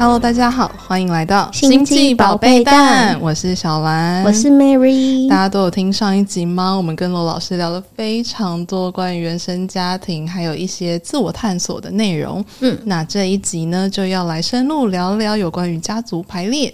Hello，大家好，欢迎来到星际宝贝蛋，我是小兰，我是 Mary。大家都有听上一集吗？我们跟罗老师聊了非常多关于原生家庭，还有一些自我探索的内容。嗯，那这一集呢，就要来深入聊聊有关于家族排列。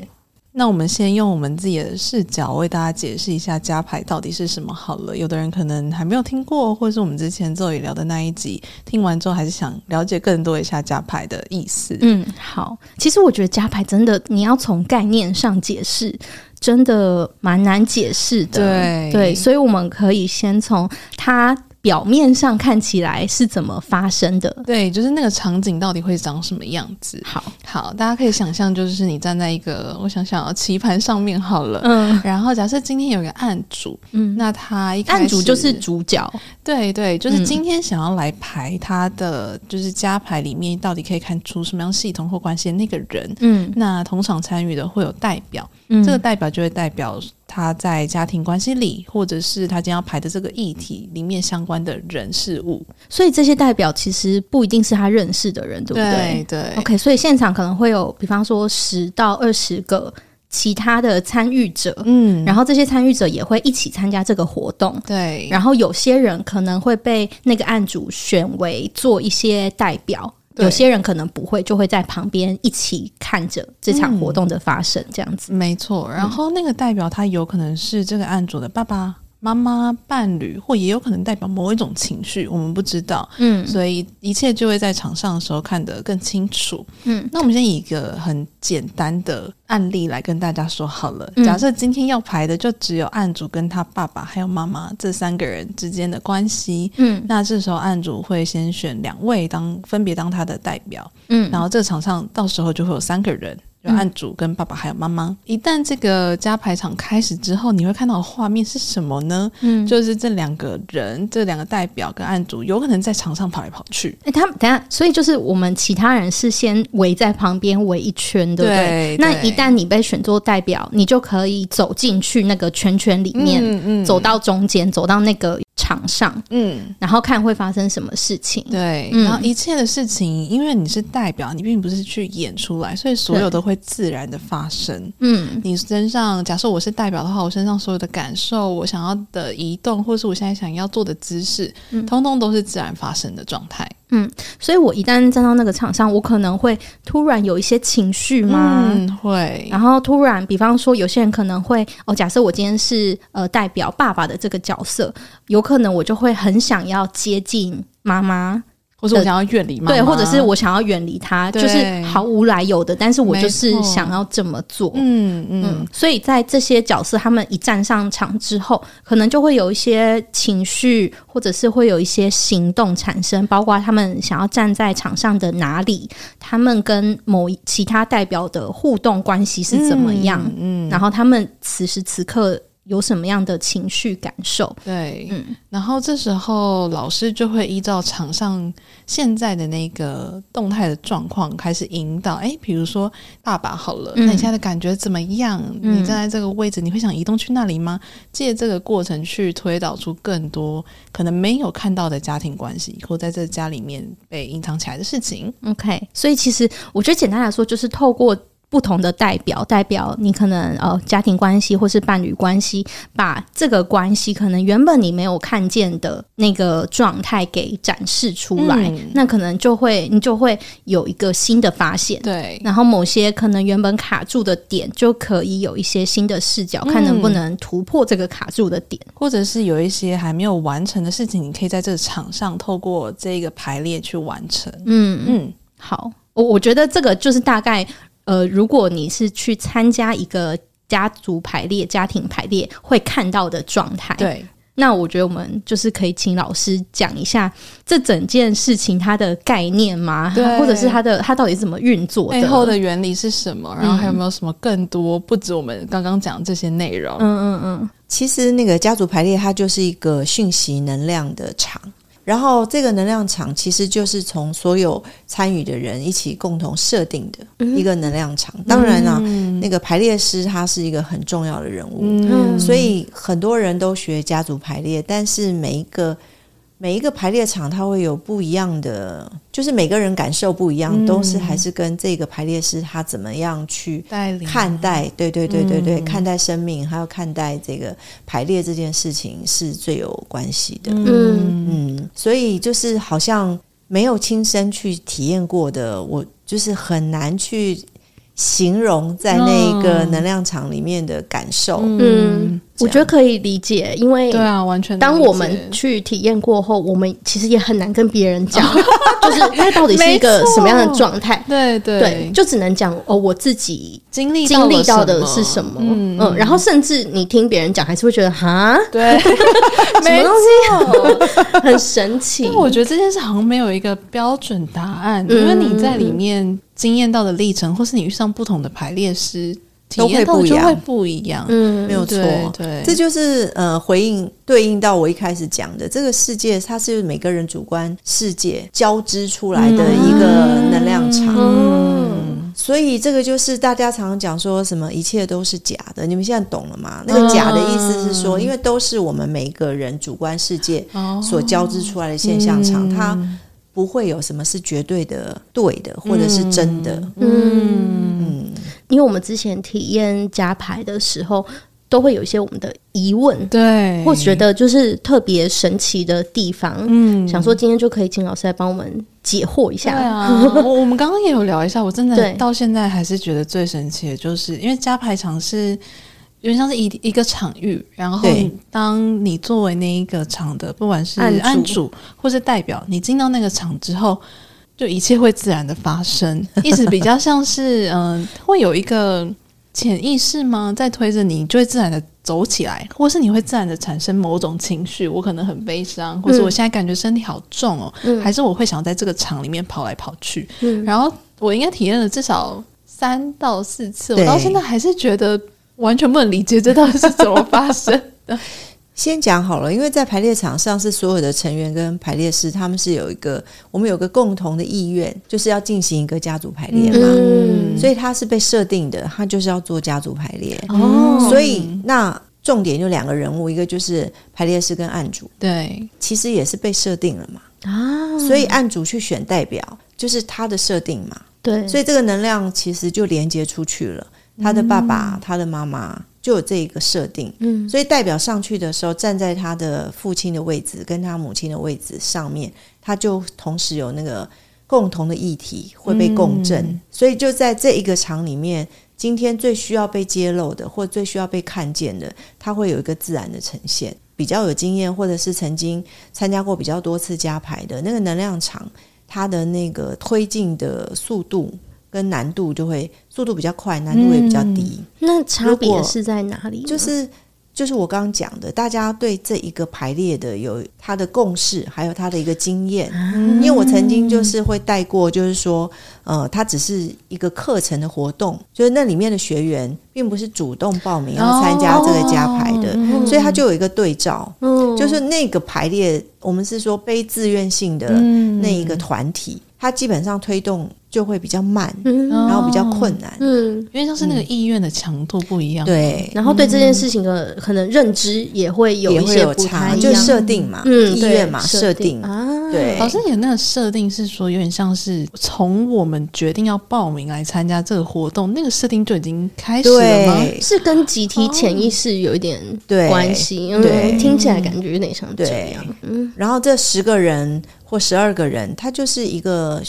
那我们先用我们自己的视角为大家解释一下加牌到底是什么好了。有的人可能还没有听过，或者是我们之前周宇聊的那一集，听完之后还是想了解更多一下加牌的意思。嗯，好。其实我觉得加牌真的，你要从概念上解释，真的蛮难解释的。对对，所以我们可以先从它。表面上看起来是怎么发生的？对，就是那个场景到底会长什么样子？好。好，大家可以想象，就是你站在一个，我想想啊，棋盘上面好了，嗯，然后假设今天有一个案主，嗯，那他一开始案主就是主角，对对，就是今天想要来排他的，就是加牌里面到底可以看出什么样系统或关系的那个人，嗯，那同场参与的会有代表，嗯，这个代表就会代表。他在家庭关系里，或者是他将要排的这个议题里面相关的人事物，所以这些代表其实不一定是他认识的人，对不对？对，对。OK，所以现场可能会有，比方说十到二十个其他的参与者，嗯，然后这些参与者也会一起参加这个活动，对。然后有些人可能会被那个案主选为做一些代表。有些人可能不会，就会在旁边一起看着这场活动的发生，这样子。嗯，没错。然后那个代表他有可能是这个案主的爸爸。妈妈、伴侣，或也有可能代表某一种情绪，我们不知道。嗯，所以一切就会在场上的时候看得更清楚。嗯，那我们先以一个很简单的案例来跟大家说好了。嗯，假设今天要排的就只有案主跟他爸爸还有妈妈这三个人之间的关系。嗯，那这时候案主会先选两位当分别当他的代表。嗯，然后这个场上到时候就会有三个人。案主跟爸爸还有妈妈，一旦这个加排场开始之后，你会看到的画面是什么呢？嗯，就是这两个人，这两个代表跟案主有可能在场上跑来跑去。哎、欸，他们等下，所以就是我们其他人是先围在旁边围一圈，对不对？对，那一旦你被选做代表，你就可以走进去那个圈圈里面，嗯嗯，走到中间，走到那个。场上，嗯，然后看会发生什么事情，对，嗯、然后一切的事情，因为你是代表，你并不是去演出来，所以所有都会自然的发生。嗯，你身上，假设我是代表的话，我身上所有的感受，我想要的移动，或是我现在想要做的姿势，嗯、通通都是自然发生的状态。嗯，所以我一旦站到那个场上，我可能会突然有一些情绪吗？嗯，会。然后突然，比方说，有些人可能会哦，假设我今天是呃代表爸爸的这个角色，有可能我就会很想要接近妈妈。或者我想要远离吗？对，或者是我想要远离他，就是毫无来由的，但是我就是想要这么做。嗯嗯，嗯，所以在这些角色他们一站上场之后，可能就会有一些情绪，或者是会有一些行动产生，包括他们想要站在场上的哪里，他们跟某其他代表的互动关系是怎么样？嗯，嗯，然后他们此时此刻。有什么样的情绪感受？对，嗯，然后这时候老师就会依照场上现在的那个动态的状况开始引导。哎，比如说爸爸好了，嗯，那你现在的感觉怎么样？嗯，你站在这个位置，你会想移动去那里吗？借这个过程去推导出更多可能没有看到的家庭关系，或在这家里面被隐藏起来的事情。OK，所以其实我觉得简单来说，就是透过。不同的代表，代表你可能呃家庭关系或是伴侣关系，把这个关系可能原本你没有看见的那个状态给展示出来，嗯、那可能就会你就会有一个新的发现。对，然后某些可能原本卡住的点，就可以有一些新的视角，嗯、看能不能突破这个卡住的点，或者是有一些还没有完成的事情，你可以在这个场上透过这个排列去完成。嗯嗯，好，我我觉得这个就是大概。呃，如果你是去参加一个家族排列、家庭排列，会看到的状态，对，那我觉得我们就是可以请老师讲一下这整件事情它的概念吗？对，或者是它的它到底是怎么运作的？背后的原理是什么？然后还有没有什么更多？不止我们刚刚讲这些内容。嗯嗯嗯，其实那个家族排列，它就是一个讯息能量的场。然后这个能量场其实就是从所有参与的人一起共同设定的一个能量场。嗯、当然啦、啊，嗯、那个排列师他是一个很重要的人物，嗯、所以很多人都学家族排列，但是每一个每一个排列场，它会有不一样的，就是每个人感受不一样，嗯、都是还是跟这个排列师他怎么样去看待，对对对对对，嗯、看待生命，还有看待这个排列这件事情是最有关系的。嗯。嗯，所以就是好像没有亲身去体验过的，我就是很难去。形容在那个能量场里面的感受，嗯，嗯，我觉得可以理解，因为对啊，完全当我们去体验过后，我们其实也很难跟别人讲，就是那到底是一个什么样的状态？对对。对，就只能讲哦，我自己经历经历到的是什么？嗯，嗯，然后甚至你听别人讲，还是会觉得哈，对，什么东西？很神奇。我觉得这件事好像没有一个标准答案，因为你在里面。经验到的历程，或是你遇上不同的排列师，都会不一样，会不一样。嗯，没有错，对，这就是呃，回应对应到我一开始讲的，这个世界它是每个人主观世界交织出来的一个能量场。嗯，嗯，所以这个就是大家常常讲说什么一切都是假的，你们现在懂了吗？那个假的意思是说，因为都是我们每个人主观世界所交织出来的现象场，它。不会有什么是绝对的对的，或者是真的。嗯，嗯，因为我们之前体验加牌的时候，都会有一些我们的疑问，对，或觉得就是特别神奇的地方。嗯，想说今天就可以请老师来帮我们解惑一下。对啊，我们刚刚也有聊一下，我真的到现在还是觉得最神奇的，就是因为加牌场是。有点像是一一个场域，然后当你作为那一个场的，不管是案主或是代表，你进到那个场之后，就一切会自然的发生。意思比较像是，嗯、呃，会有一个潜意识吗，在推着你，就会自然的走起来，或是你会自然的产生某种情绪。我可能很悲伤，或是我现在感觉身体好重哦，嗯、还是我会想在这个场里面跑来跑去。嗯、然后我应该体验了至少三到四次，我到现在还是觉得。完全不能理解这到底是怎么发生的。先讲好了，因为在排列场上是所有的成员跟排列师，他们是有一个我们有个共同的意愿，就是要进行一个家族排列嘛。嗯，所以他是被设定的，他就是要做家族排列。哦，所以那重点就两个人物，一个就是排列师跟案主。对，其实也是被设定了嘛。啊，所以案主去选代表，就是他的设定嘛。对，所以这个能量其实就连接出去了。他的爸爸，嗯、他的妈妈就有这一个设定，嗯，所以代表上去的时候，站在他的父亲的位置跟他母亲的位置上面，他就同时有那个共同的议题会被共振，嗯、所以就在这一个场里面，今天最需要被揭露的，或最需要被看见的，他会有一个自然的呈现。比较有经验，或者是曾经参加过比较多次加牌的那个能量场，它的那个推进的速度。跟难度就会速度比较快，难度也比较低。嗯、那差别是在哪里？就是就是我刚刚讲的，大家对这一个排列的有他的共识，还有他的一个经验。嗯、因为我曾经就是会带过，就是说，呃，它只是一个课程的活动，就是那里面的学员并不是主动报名要参加这个加排的，哦、所以他就有一个对照，嗯、就是那个排列，我们是说非自愿性的那一个团体，他基本上推动。就会比较慢，嗯、然后比较困难，嗯，因为像是那个意愿的强度不一样，对，然后对这件事情的可能认知也会有一些不太一样，就设定嘛，嗯，意愿嘛，设定。啊，对。老师，你的那个设定是说，有点像是从我们决定要报名来参加这个活动，那个设定就已经开始了吗？是跟集体潜意识有一点关系，对，听起来感觉有点像这样。嗯，然后这十个人或十二个人，他就是一个。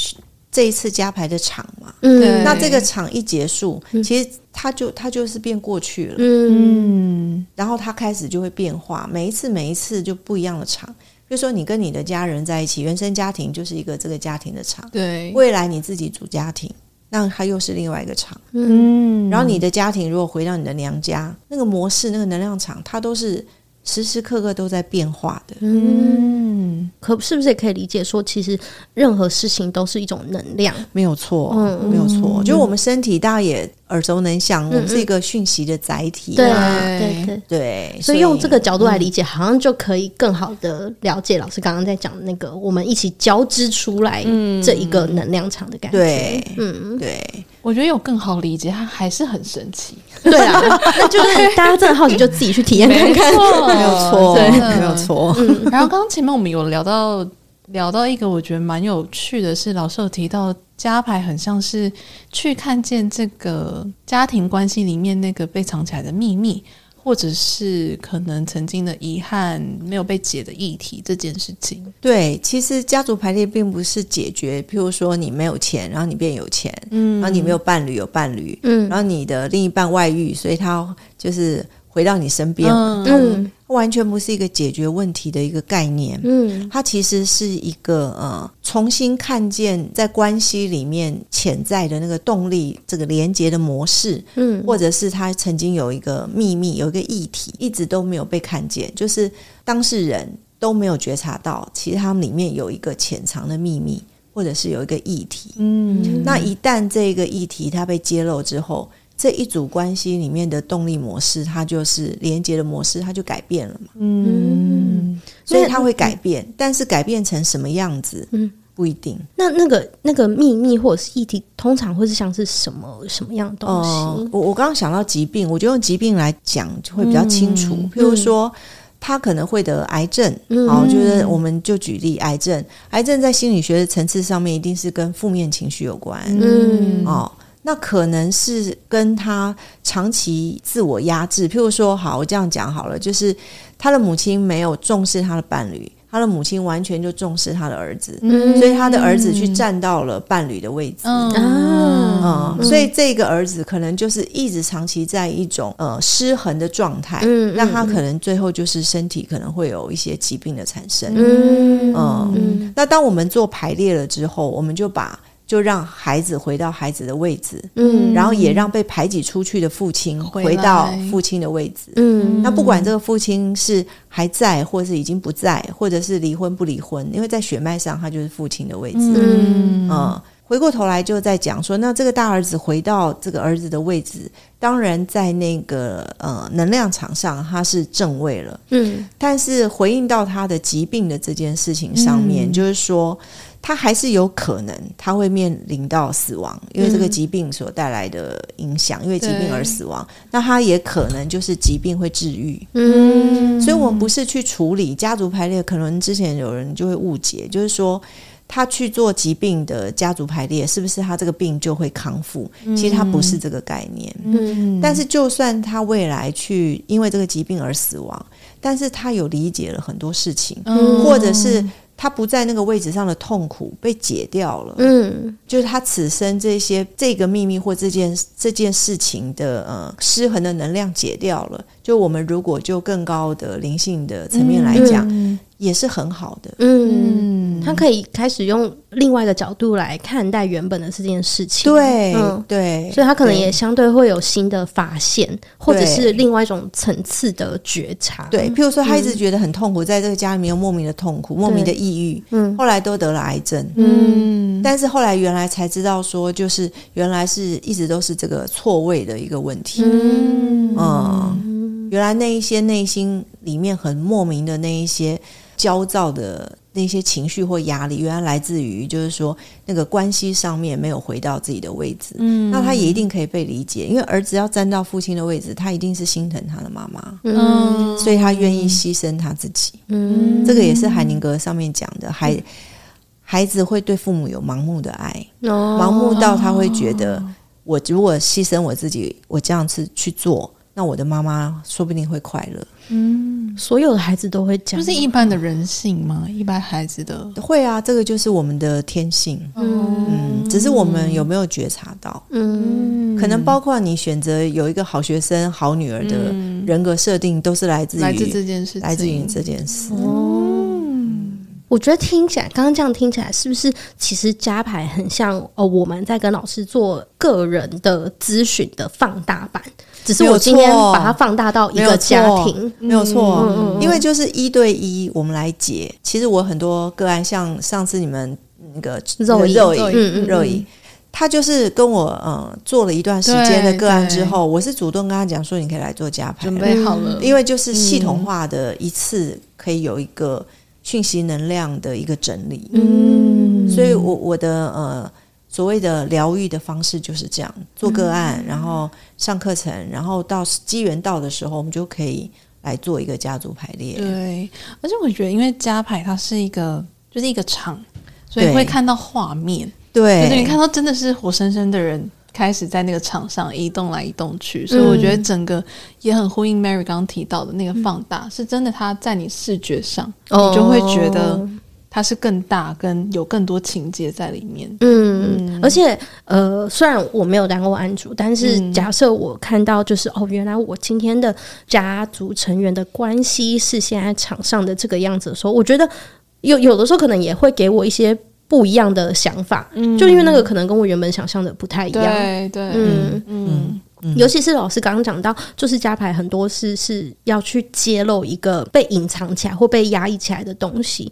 这一次加牌的场嘛，嗯，那这个场一结束，嗯、其实它就它就是变过去了，嗯，然后它开始就会变化，每一次每一次就不一样的场。比如说你跟你的家人在一起，原生家庭就是一个这个家庭的场，对，未来你自己组家庭，那它又是另外一个场，嗯，然后你的家庭如果回到你的娘家，那个模式那个能量场，它都是。时时刻刻都在变化的，嗯，可是不是也可以理解说，其实任何事情都是一种能量，没有错，嗯，没有错。就我们身体，大家也耳熟能详，我们是一个讯息的载体。对对对对，所以用这个角度来理解，好像就可以更好的了解老师刚刚在讲的那个，我们一起交织出来这一个能量场的感觉。对，嗯，对，我觉得有更好理解，它还是很神奇。对啊，那就是大家真的好奇，就自己去体验 看看。没有错，对，没有错。嗯，然后刚刚前面我们有聊到聊到一个，我觉得蛮有趣的是，老师有提到。家牌很像是去看见这个家庭关系里面那个被藏起来的秘密，或者是可能曾经的遗憾没有被解的议题这件事情。对，其实家族排列并不是解决，譬如说你没有钱，然后你变有钱，嗯，然后你没有伴侣有伴侣，嗯，然后你的另一半外遇，所以他就是。回到你身边，嗯，完全不是一个解决问题的一个概念，嗯，它其实是一个呃，重新看见在关系里面潜在的那个动力，这个连接的模式，嗯，或者是他曾经有一个秘密，有一个议题，一直都没有被看见，就是当事人都没有觉察到，其实他们里面有一个潜藏的秘密，或者是有一个议题，嗯，那一旦这个议题它被揭露之后。这一组关系里面的动力模式，它就是连接的模式，它就改变了嘛。嗯，所以它会改变，嗯、但是改变成什么样子，嗯，不一定。那那个那个秘密或者是议题，通常会是像是什么什么样的东西？呃、我我刚刚想到疾病，我觉得用疾病来讲就会比较清楚。嗯、譬如说，他可能会得癌症，嗯、好，就是我们就举例癌症，癌症在心理学的层次上面，一定是跟负面情绪有关。嗯，哦。那可能是跟他长期自我压制，譬如说，好，我这样讲好了，就是他的母亲没有重视他的伴侣，他的母亲完全就重视他的儿子，嗯、所以他的儿子去占到了伴侣的位置，嗯，嗯，所以这个儿子可能就是一直长期在一种呃失衡的状态，嗯，那他可能最后就是身体可能会有一些疾病的产生，嗯，嗯，嗯，那当我们做排列了之后，我们就把。就让孩子回到孩子的位置，嗯，然后也让被排挤出去的父亲回到父亲的位置，嗯，那不管这个父亲是还在，或是已经不在，或者是离婚不离婚，因为在血脉上他就是父亲的位置，嗯，嗯，回过头来就在讲说，那这个大儿子回到这个儿子的位置，当然在那个呃能量场上他是正位了，嗯，但是回应到他的疾病的这件事情上面，嗯，就是说。他还是有可能，他会面临到死亡，因为这个疾病所带来的影响，嗯、因为疾病而死亡。那他也可能就是疾病会治愈。嗯，所以我们不是去处理家族排列，可能之前有人就会误解，就是说他去做疾病的家族排列，是不是他这个病就会康复？其实他不是这个概念。嗯，但是就算他未来去因为这个疾病而死亡，但是他有理解了很多事情，嗯、或者是。他不在那个位置上的痛苦被解掉了，嗯，就是他此生这些这个秘密或这件这件事情的呃失衡的能量解掉了。就我们如果就更高的灵性的层面来讲。嗯也是很好的，嗯，他可以开始用另外一个角度来看待原本的这件事情，对，嗯、对，所以他可能也相对会有新的发现，或者是另外一种层次的觉察，对，譬如说他一直觉得很痛苦，嗯、在这个家里面有莫名的痛苦、莫名的抑郁，嗯，后来都得了癌症，嗯，但是后来原来才知道说，就是原来是一直都是这个错位的一个问题，嗯，嗯，原来那一些内心里面很莫名的那一些。焦躁的那些情绪或压力，原来来自于就是说那个关系上面没有回到自己的位置。嗯，那他也一定可以被理解，因为儿子要站到父亲的位置，他一定是心疼他的妈妈，嗯，所以他愿意牺牲他自己。嗯，这个也是海宁格上面讲的，孩孩子会对父母有盲目的爱，哦，盲目到他会觉得，我如果牺牲我自己，我这样子去做。那我的妈妈说不定会快乐。嗯，所有的孩子都会讲，就是一般的人性吗？一般孩子的会啊，这个就是我们的天性。嗯，嗯，只是我们有没有觉察到？嗯，可能包括你选择有一个好学生、好女儿的人格设定，都是来自于来自这件事，来自于这件事。嗯，我觉得听起来，刚刚这样听起来，是不是其实加牌很像哦？我们在跟老师做个人的咨询的放大版。只是我今天把它放大到一个家庭，没有错，嗯、因为就是一对一，我们来解。其实我很多个案，像上次你们那个肉肉肉他就是跟我嗯做了一段时间的个案之后，我是主动跟他讲说，你可以来做加牌，准备好了，因为就是系统化的一次可以有一个讯息能量的一个整理。嗯，所以我我的呃所谓的疗愈的方式就是这样，做个案，然后上课程，然后到机缘到的时候，我们就可以来做一个家族排列。对，而且我觉得，因为家排它是一个就是一个场，所以会看到画面。对，对，你看到真的是活生生的人开始在那个场上移动来移动去，所以我觉得整个也很呼应 Mary 刚刚提到的那个放大，嗯、是真的。它在你视觉上，哦、你就会觉得它是更大，跟有更多情节在里面。嗯，嗯而且呃，虽然我没有当过案主，但是假设我看到就是、嗯、哦，原来我今天的家族成员的关系是现在场上的这个样子的时候，我觉得有有的时候可能也会给我一些。不一样的想法，嗯，就因为那个可能跟我原本想象的不太一样，对对，嗯。嗯。嗯，尤其是老师刚刚讲到，就是加牌很多是是要去揭露一个被隐藏起来或被压抑起来的东西，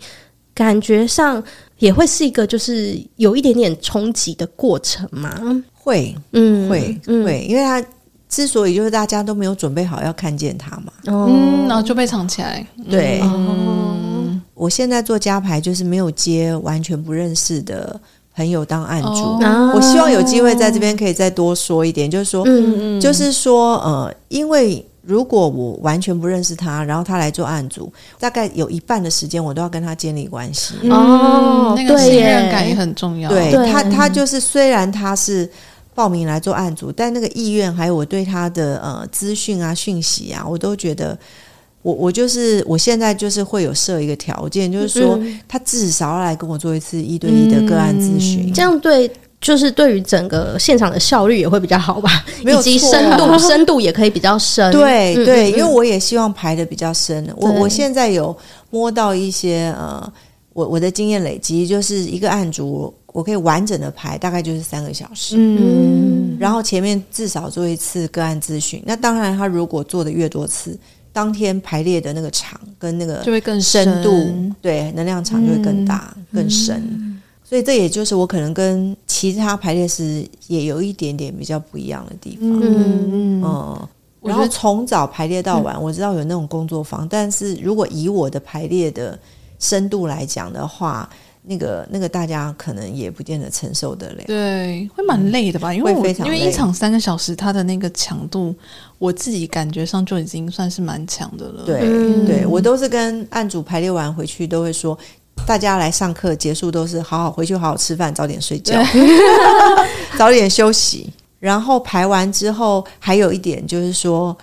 感觉上也会是一个就是有一点点冲击的过程嘛，会，嗯，会会，因为他之所以就是大家都没有准备好要看见他嘛，嗯，然后就被藏起来，对，我现在做加牌就是没有接完全不认识的朋友当案主。哦、我希望有机会在这边可以再多说一点，就是说，嗯嗯就是说，呃，因为如果我完全不认识他，然后他来做案主，大概有一半的时间我都要跟他建立关系。哦，那个信任感也很重要。对，对他，他就是虽然他是报名来做案主，但那个意愿还有我对他的呃资讯啊、讯息啊，我都觉得。我我就是我现在就是会有设一个条件，就是说他至少要来跟我做一次一对一的个案咨询，这样对，就是对于整个现场的效率也会比较好吧，以及深度深度也可以比较深。对对，因为我也希望排的比较深。我我现在有摸到一些呃，我我的经验累积，就是一个案主我可以完整的排，大概就是三个小时。嗯，然后前面至少做一次个案咨询。那当然，他如果做的越多次。当天排列的那个场跟那个就会更深度，对，能量场就会更大、嗯、更深，嗯、所以这也就是我可能跟其他排列师也有一点点比较不一样的地方。嗯嗯，然后从早排列到晚，我知道有那种工作坊，嗯、但是如果以我的排列的深度来讲的话。那个那个大家可能也不见得承受得了，对，会蛮累的吧？因为我因为一场三个小时，它的那个强度，我自己感觉上就已经算是蛮强的了。对，嗯、对我都是跟案主排列完回去，都会说大家来上课结束都是好好回去，好好吃饭，早点睡觉，早点休息。然后排完之后，还有一点就是说。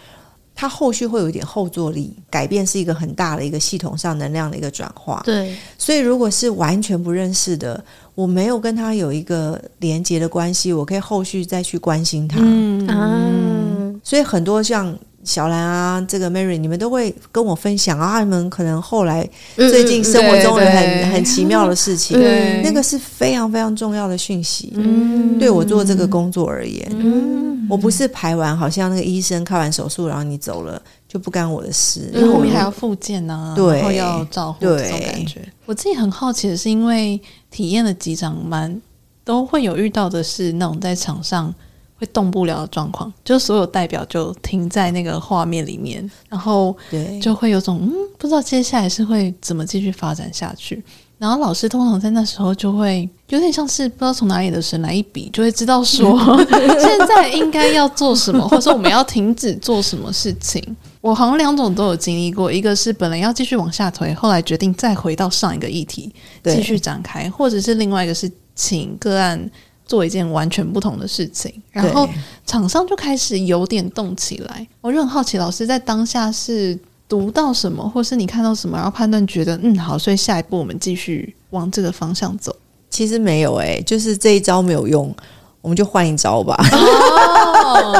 它后续会有一点后坐力，改变是一个很大的一个系统上能量的一个转化。对，所以如果是完全不认识的，我没有跟他有一个连接的关系，我可以后续再去关心他。嗯啊，所以很多像。小兰啊，这个 Mary，你们都会跟我分享啊，你们可能后来最近生活中有很很奇妙的事情，对那个是非常非常重要的讯息。嗯，对我做这个工作而言，嗯，我不是排完好像那个医生开完手术，然后你走了就不干我的事，因为我们还要复健呢，对，然后要照顾这种感觉。我自己很好奇的是，因为体验了几场，蛮都会有遇到的是那种在场上。会动不了的状况，就所有代表就停在那个画面里面，然后就会有种嗯，不知道接下来是会怎么继续发展下去。然后老师通常在那时候就会有点像是不知道从哪里的神来一笔，就会知道说 现在应该要做什么，或者说我们要停止做什么事情。我好像两种都有经历过，一个是本来要继续往下推，后来决定再回到上一个议题继续展开，或者是另外一个是请个案。做一件完全不同的事情，然后场上就开始有点动起来。我就很好奇，老师在当下是读到什么，或是你看到什么，然后判断觉得嗯好，所以下一步我们继续往这个方向走。其实没有哎、欸，就是这一招没有用，我们就换一招吧。哦、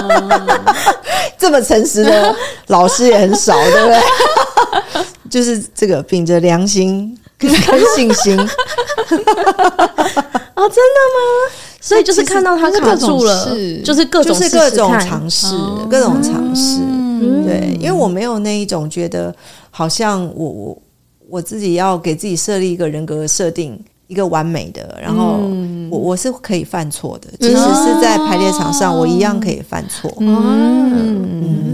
这么诚实的老师也很少，对不对？就是这个秉着良心跟信心。哦，真的吗？所以就是看到他卡住了，就是各种就是各种尝试，各种尝试。对，因为我没有那一种觉得，好像我我我自己要给自己设立一个人格设定，一个完美的，然后我我是可以犯错的，即使是在排列场上，我一样可以犯错。嗯，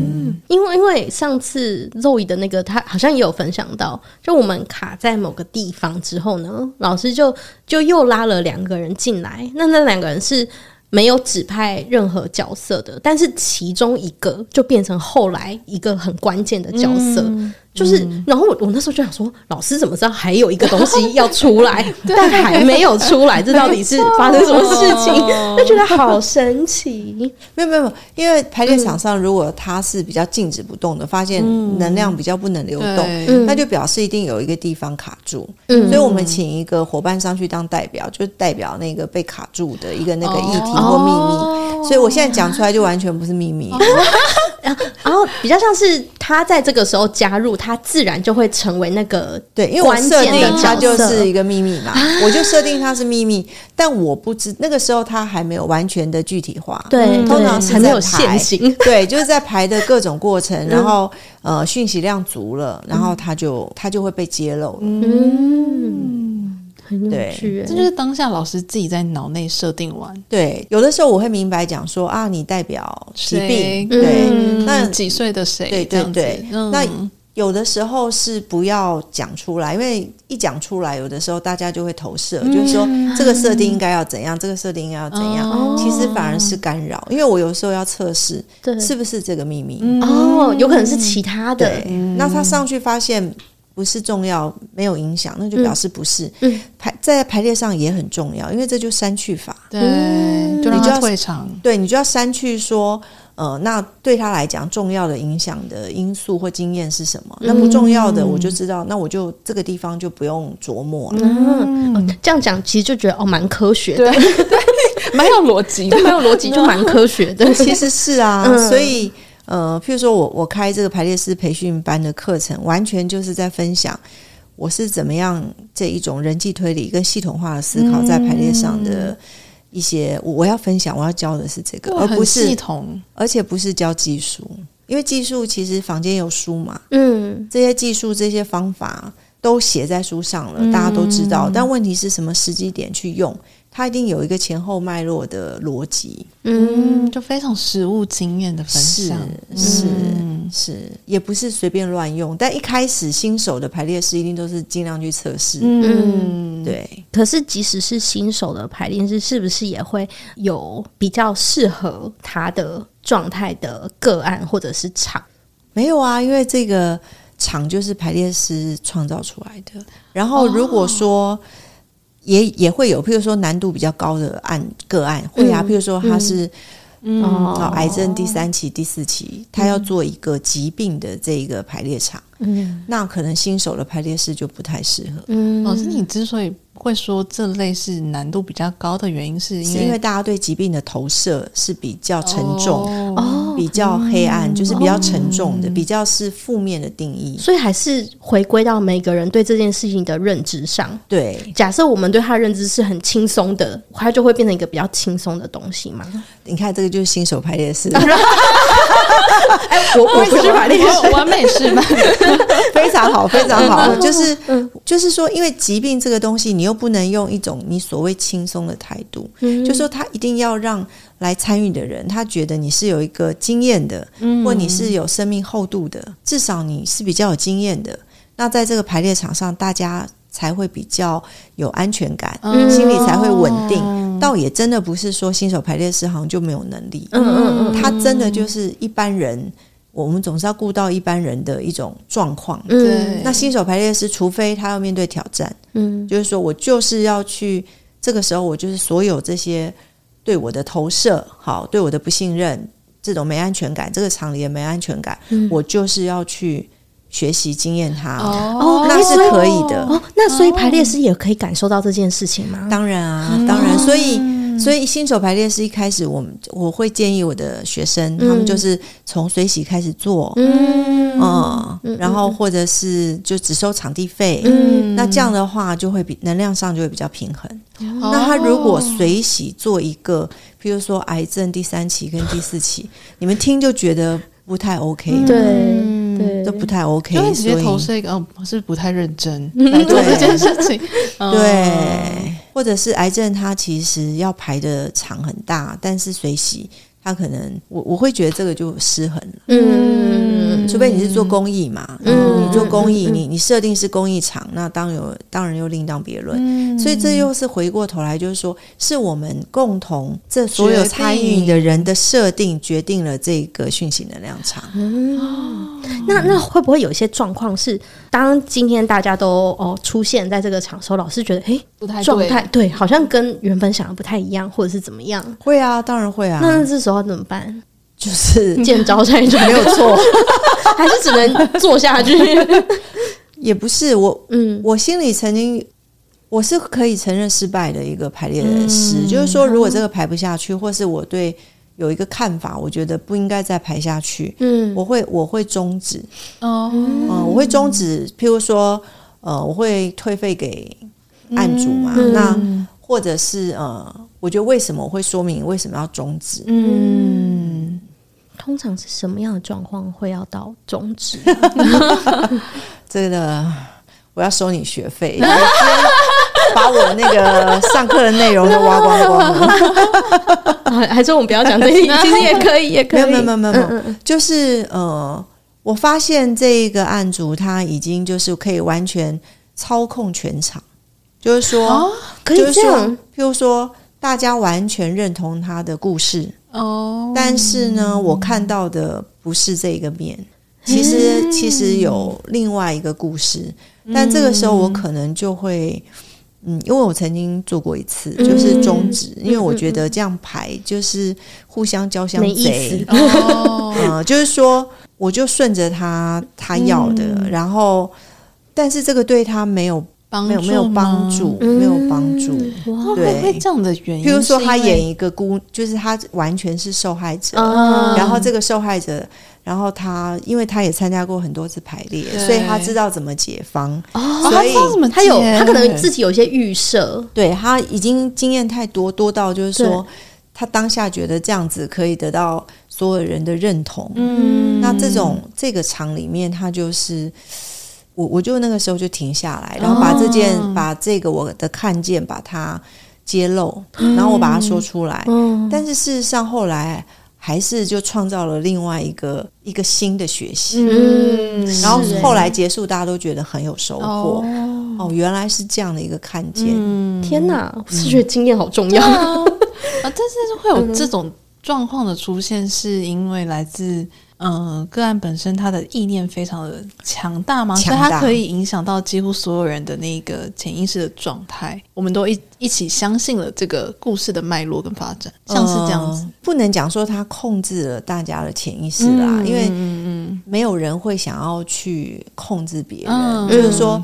因为因为上次肉姨的那个，他好像也有分享到，就我们卡在某个地方之后呢，老师就就又拉了两个人进来，那那两个人是。没有指派任何角色的，但是其中一个就变成后来一个很关键的角色。就是，然后我我那时候就想说，老师怎么知道还有一个东西要出来，但还没有出来，这到底是发生什么事情？就觉得好神奇。没有没有没有，因为排列场上如果它是比较静止不动的，发现能量比较不能流动，那就表示一定有一个地方卡住。所以我们请一个伙伴上去当代表，就代表那个被卡住的一个那个议题或秘密。所以我现在讲出来就完全不是秘密。然后比较像是他在这个时候加入，他自然就会成为那个对，因为我设定他就是一个秘密嘛，我就设定他是秘密，但我不知那个时候他还没有完全的具体化，对，通常是还没有现行，对，就是在排的各种过程，然后呃讯息量足了，然后他就他就会被揭露对，这就是当下老师自己在脑内设定完。对，有的时候我会明白讲说啊，你代表疾病，对，那几岁的谁？对对对。那有的时候是不要讲出来，因为一讲出来，有的时候大家就会投射，就是说这个设定应该要怎样，这个设定应该要怎样，其实反而是干扰。因为我有时候要测试，是不是这个秘密？哦，有可能是其他的。那他上去发现。不是重要，没有影响，那就表示不是。嗯嗯、排在排列上也很重要，因为这就删去法。对，你就要退场。对，你就要删去说，呃，那对他来讲重要的影响的因素或经验是什么？嗯、那不重要的，我就知道，那我就这个地方就不用琢磨了。嗯，哦、这样讲其实就觉得哦，蛮科学的，对，蛮有逻辑，蛮有逻辑，就蛮科学的。其实是啊，嗯、所以。呃，譬如说我我开这个排列师培训班的课程，完全就是在分享我是怎么样这一种人际推理跟系统化的思考在排列上的一些，我要分享，我要教的是这个，而不是系统，而且不是教技术，因为技术其实坊间有书嘛，嗯，这些技术这些方法都写在书上了，大家都知道，但问题是什么时机点去用？它一定有一个前后脉络的逻辑，嗯，就非常实物经验的分享，是是是，也不是随便乱用。但一开始新手的排列师一定都是尽量去测试，嗯，对。可是即使是新手的排列师，是不是也会有比较适合他的状态的个案或者是场？没有啊，因为这个场就是排列师创造出来的。然后如果说，哦也也会有，譬如说难度比较高的案个案会啊，譬如说他是嗯，癌症第三期、第四期，他要做一个疾病的这一个排列场，嗯，那可能新手的排列师就不太适合。嗯，老师，你之所以会说这类是难度比较高的原因，是因为，是因为大家对疾病的投射是比较沉重。哦。比较黑暗，就是比较沉重的，比较是负面的定义，所以还是回归到每个人对这件事情的认知上。对，假设我们对他的认知是很轻松的，它就会变成一个比较轻松的东西嘛。你看，这个就是新手排列师。哎，我我不是排列师，完美示范，非常好，非常好。就是就是说，因为疾病这个东西，你又不能用一种你所谓轻松的态度，就是说他一定要让。来参与的人，他觉得你是有一个经验的，嗯、或你是有生命厚度的，至少你是比较有经验的。那在这个排列场上，大家才会比较有安全感，嗯、心里才会稳定。嗯、倒也真的不是说新手排列师好像就没有能力，嗯嗯嗯，他真的就是一般人。我们总是要顾到一般人的一种状况。对，那新手排列师，除非他要面对挑战，嗯，就是说我就是要去这个时候，我就是所有这些。对我的投射，好，对我的不信任，这种没安全感，这个场里也没安全感，嗯、我就是要去学习经验它，哦，那是可以的。哦，那所以排列师也可以感受到这件事情吗？当然啊，当然，所以。所以新手排列是一开始，我们我会建议我的学生，嗯、他们就是从水洗开始做，嗯，嗯，然后或者是就只收场地费，嗯，那这样的话就会比能量上就会比较平衡。嗯、那他如果水洗做一个，譬如说癌症第三期跟第四期，你们听就觉得不太 OK，对、都不太 OK，因为直接投射一个，哦，是不太认真 来做这件事情，对。或者是癌症，它其实要排的场很大，但是水洗它可能，我我会觉得这个就失衡了。嗯，除非你是做公益嘛，嗯，你做公益，你你设定是公益场，那当有当然又另当别论。嗯，所以这又是回过头来，就是说，是我们共同这所有参与的人的设定决定了这个讯息能量场。嗯，那那会不会有一些状况是，当今天大家都哦出现在这个场时候，老师觉得哎，不太状态对，好像跟原本想的不太一样，或者是怎么样？会啊，当然会啊。那这时候。怎么办？就是见招拆招，没有错，还是只能做下去？也不是我，嗯，我心里曾经我是可以承认失败的一个排列的师，嗯、就是说，如果这个排不下去，或是我对有一个看法，我觉得不应该再排下去，嗯，我会我会终止，哦，嗯，我会终止，譬如说，呃，我会退费给案主嘛，嗯、那或者是呃。我觉得为什么我会说明为什么要终止？嗯，通常是什么样的状况会要到终止？这个我要收你学费，把我那个上课的内容都挖光光了。还是我们不要讲这些？其实也可以，也可以。没有没有没有没有，就是呃，我发现这个案主他已经就是可以完全操控全场，就是说，可以这样，譬如说。大家完全认同他的故事哦，但是呢，我看到的不是这个面，其实其实有另外一个故事，但这个时候我可能就会，嗯，因为我曾经做过一次，就是终止，因为我觉得这样排就是互相交相贼。哦，嗯，就是说我就顺着他他要的，然后，但是这个对他没有。没有没有帮助，没有帮助。哇，对，会这样的原因。譬如说，他演一个孤，就是他完全是受害者，然后这个受害者，然后他，因为他也参加过很多次排列，所以他知道怎么解方。所以他有，他可能自己有些预设，对，他已经经验太多，多到就是说，他当下觉得这样子可以得到所有人的认同。嗯，那这种这个场里面，他就是。我我就那个时候就停下来，然后把这件、哦、把这个我的看见把它揭露，嗯、然后我把它说出来。嗯、但是事实上后来还是就创造了另外一个一个新的学习。嗯，然后后来结束，大家都觉得很有收获。哦，哦，原来是这样的一个看见。嗯、天哪，我是觉得经验好重要、嗯、啊！但是会有这种状况的出现，是因为来自。嗯，个案本身他的意念非常的强大吗，所以他可以影响到几乎所有人的那个潜意识的状态。我们都一一起相信了这个故事的脉络跟发展，像是这样子。嗯，不能讲说他控制了大家的潜意识啦，嗯，因为嗯，没有人会想要去控制别人，嗯，就是说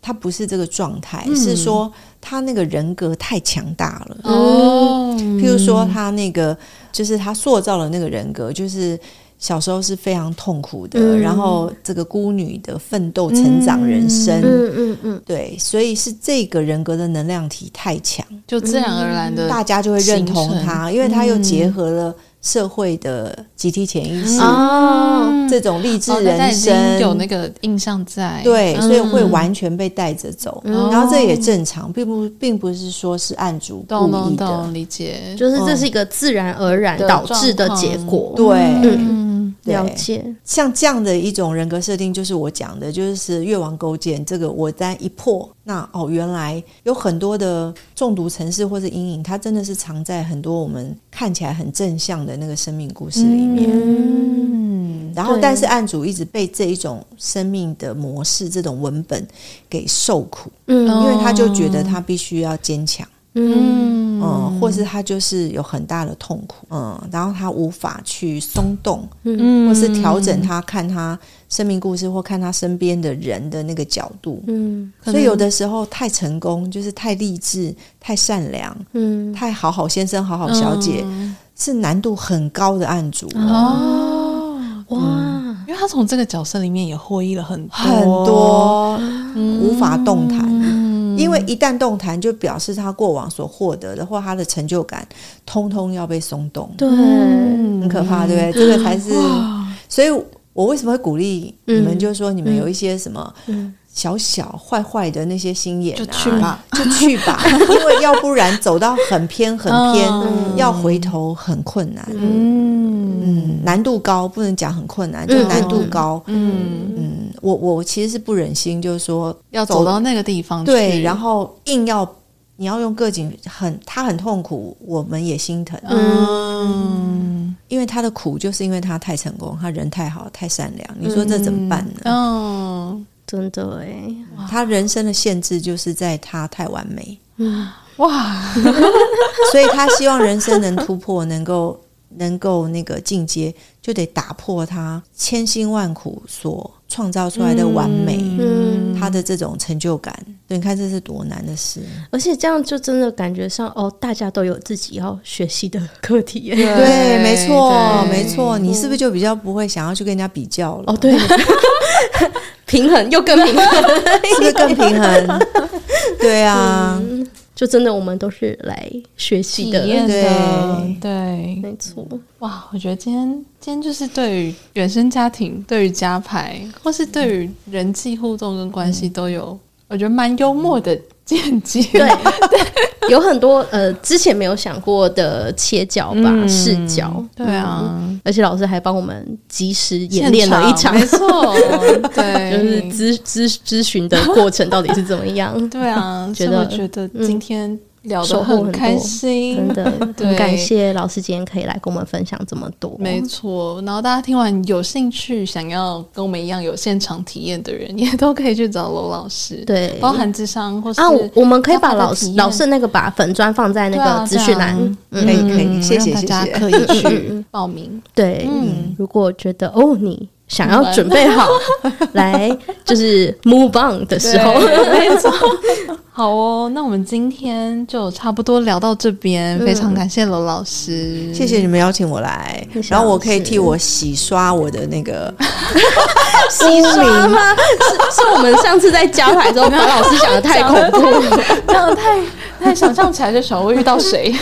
他不是这个状态，嗯，是说他那个人格太强大了。哦，譬如说他那个就是他塑造了那个人格，就是。小时候是非常痛苦的，嗯、然后这个孤女的奋斗成长人生，嗯嗯嗯，嗯。对，所以是这个人格的能量体太强，就自然而然的，大家就会认同他，因为他又结合了社会的集体潜意识，哦、嗯，这种励志人生、哦、有那个印象在，对，所以会完全被带着走，嗯、然后这也正常，并不并不是说是案主故意的，理解，就是这是一个自然而然导致的结果，对，嗯。了解，像这样的一种人格设定，就是我讲的，就是越王勾践。这个我在一破，那哦，原来有很多的中毒城市或者阴影，它真的是藏在很多我们看起来很正向的那个生命故事里面。嗯，然后但是案主一直被这一种生命的模式、这种文本给受苦，嗯，因为他就觉得他必须要坚强。嗯。嗯，或是他就是有很大的痛苦，嗯，然后他无法去松动，嗯，或是调整他看他生命故事或看他身边的人的那个角度，嗯，所以有的时候太成功就是太励志、太善良，嗯，太好好先生、好好小姐，嗯、是难度很高的案主。哦，哇，嗯、因为他从这个角色里面也获益了很多。很多，嗯、无法动弹。因为一旦动弹，就表示他过往所获得的或他的成就感，通通要被松动。对，很可怕，对不对？这个才是。所以我为什么会鼓励你们？就是说，你们有一些什么小小坏坏的那些心眼啊，就去吧，就去吧，因为要不然走到很偏很偏，要回头很困难。嗯，难度高，不能讲很困难，就难度高。嗯嗯，我我其实是不忍心，就是说要走到那个地方去，对，然后硬要。你要用个颈很，他很痛苦，我们也心疼。嗯，因为他的苦，就是因为他太成功，他人太好，太善良。你说这怎么办呢？嗯，哦、真的哎，他人生的限制就是在他太完美。嗯，哇，所以他希望人生能突破，能够能够那个进阶，就得打破他千辛万苦所创造出来的完美，嗯，他的这种成就感，对，你看这是多难的事，而且这样就真的感觉上哦，大家都有自己要学习的课题，对，对没错，没错，你是不是就比较不会想要去跟人家比较了？哦，对，平衡又更平衡，是不是更平衡？对啊。嗯就真的，我们都是来学习的，体验的，对，对，没错。哇，我觉得今天今天就是对于原生家庭、对于家牌，或是对于人际互动跟关系，都有、嗯、我觉得蛮幽默的见解。对，对，有很多呃之前没有想过的切角吧，嗯、视角。对啊、嗯，而且老师还帮我们及时演练了一场，没错，对，就是咨咨咨询的过程到底是怎么样？对啊，觉得觉得今天。聊得很开心，真的 很感谢老师今天可以来跟我们分享这么多。没错，然后大家听完有兴趣，想要跟我们一样有现场体验的人，也都可以去找罗老师。对，包含智商或是啊，我们可以把老师老师那个把粉砖放在那个资讯栏，可以可以，谢谢大家可以去报名。对，嗯，如果觉得哦你。想要准备好来，就是 move on 的时候，没错。好哦，那我们今天就差不多聊到这边，嗯、非常感谢罗老师，谢谢你们邀请我来，然后我可以替我洗刷我的那个 洗刷吗？是是我们上次在加牌之后，把老师讲的太恐怖了，这样太太想象起来就想会遇到谁？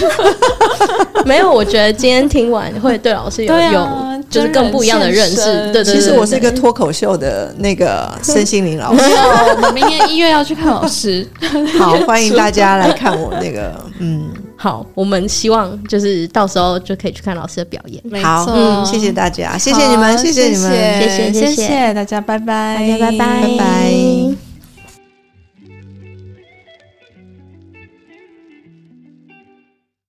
没有，我觉得今天听完会对老师有用。就是更不一样的认识。对，对，對，其实我是一个脱口秀的那个身心灵老师。我们明年一月要去看老师。好，欢迎大家来看我那个。嗯，好，我们希望就是到时候就可以去看老师的表演。好，嗯，谢谢大家，谢谢你们，谢谢你们，谢谢，谢谢大家，拜拜，大家拜拜，拜拜。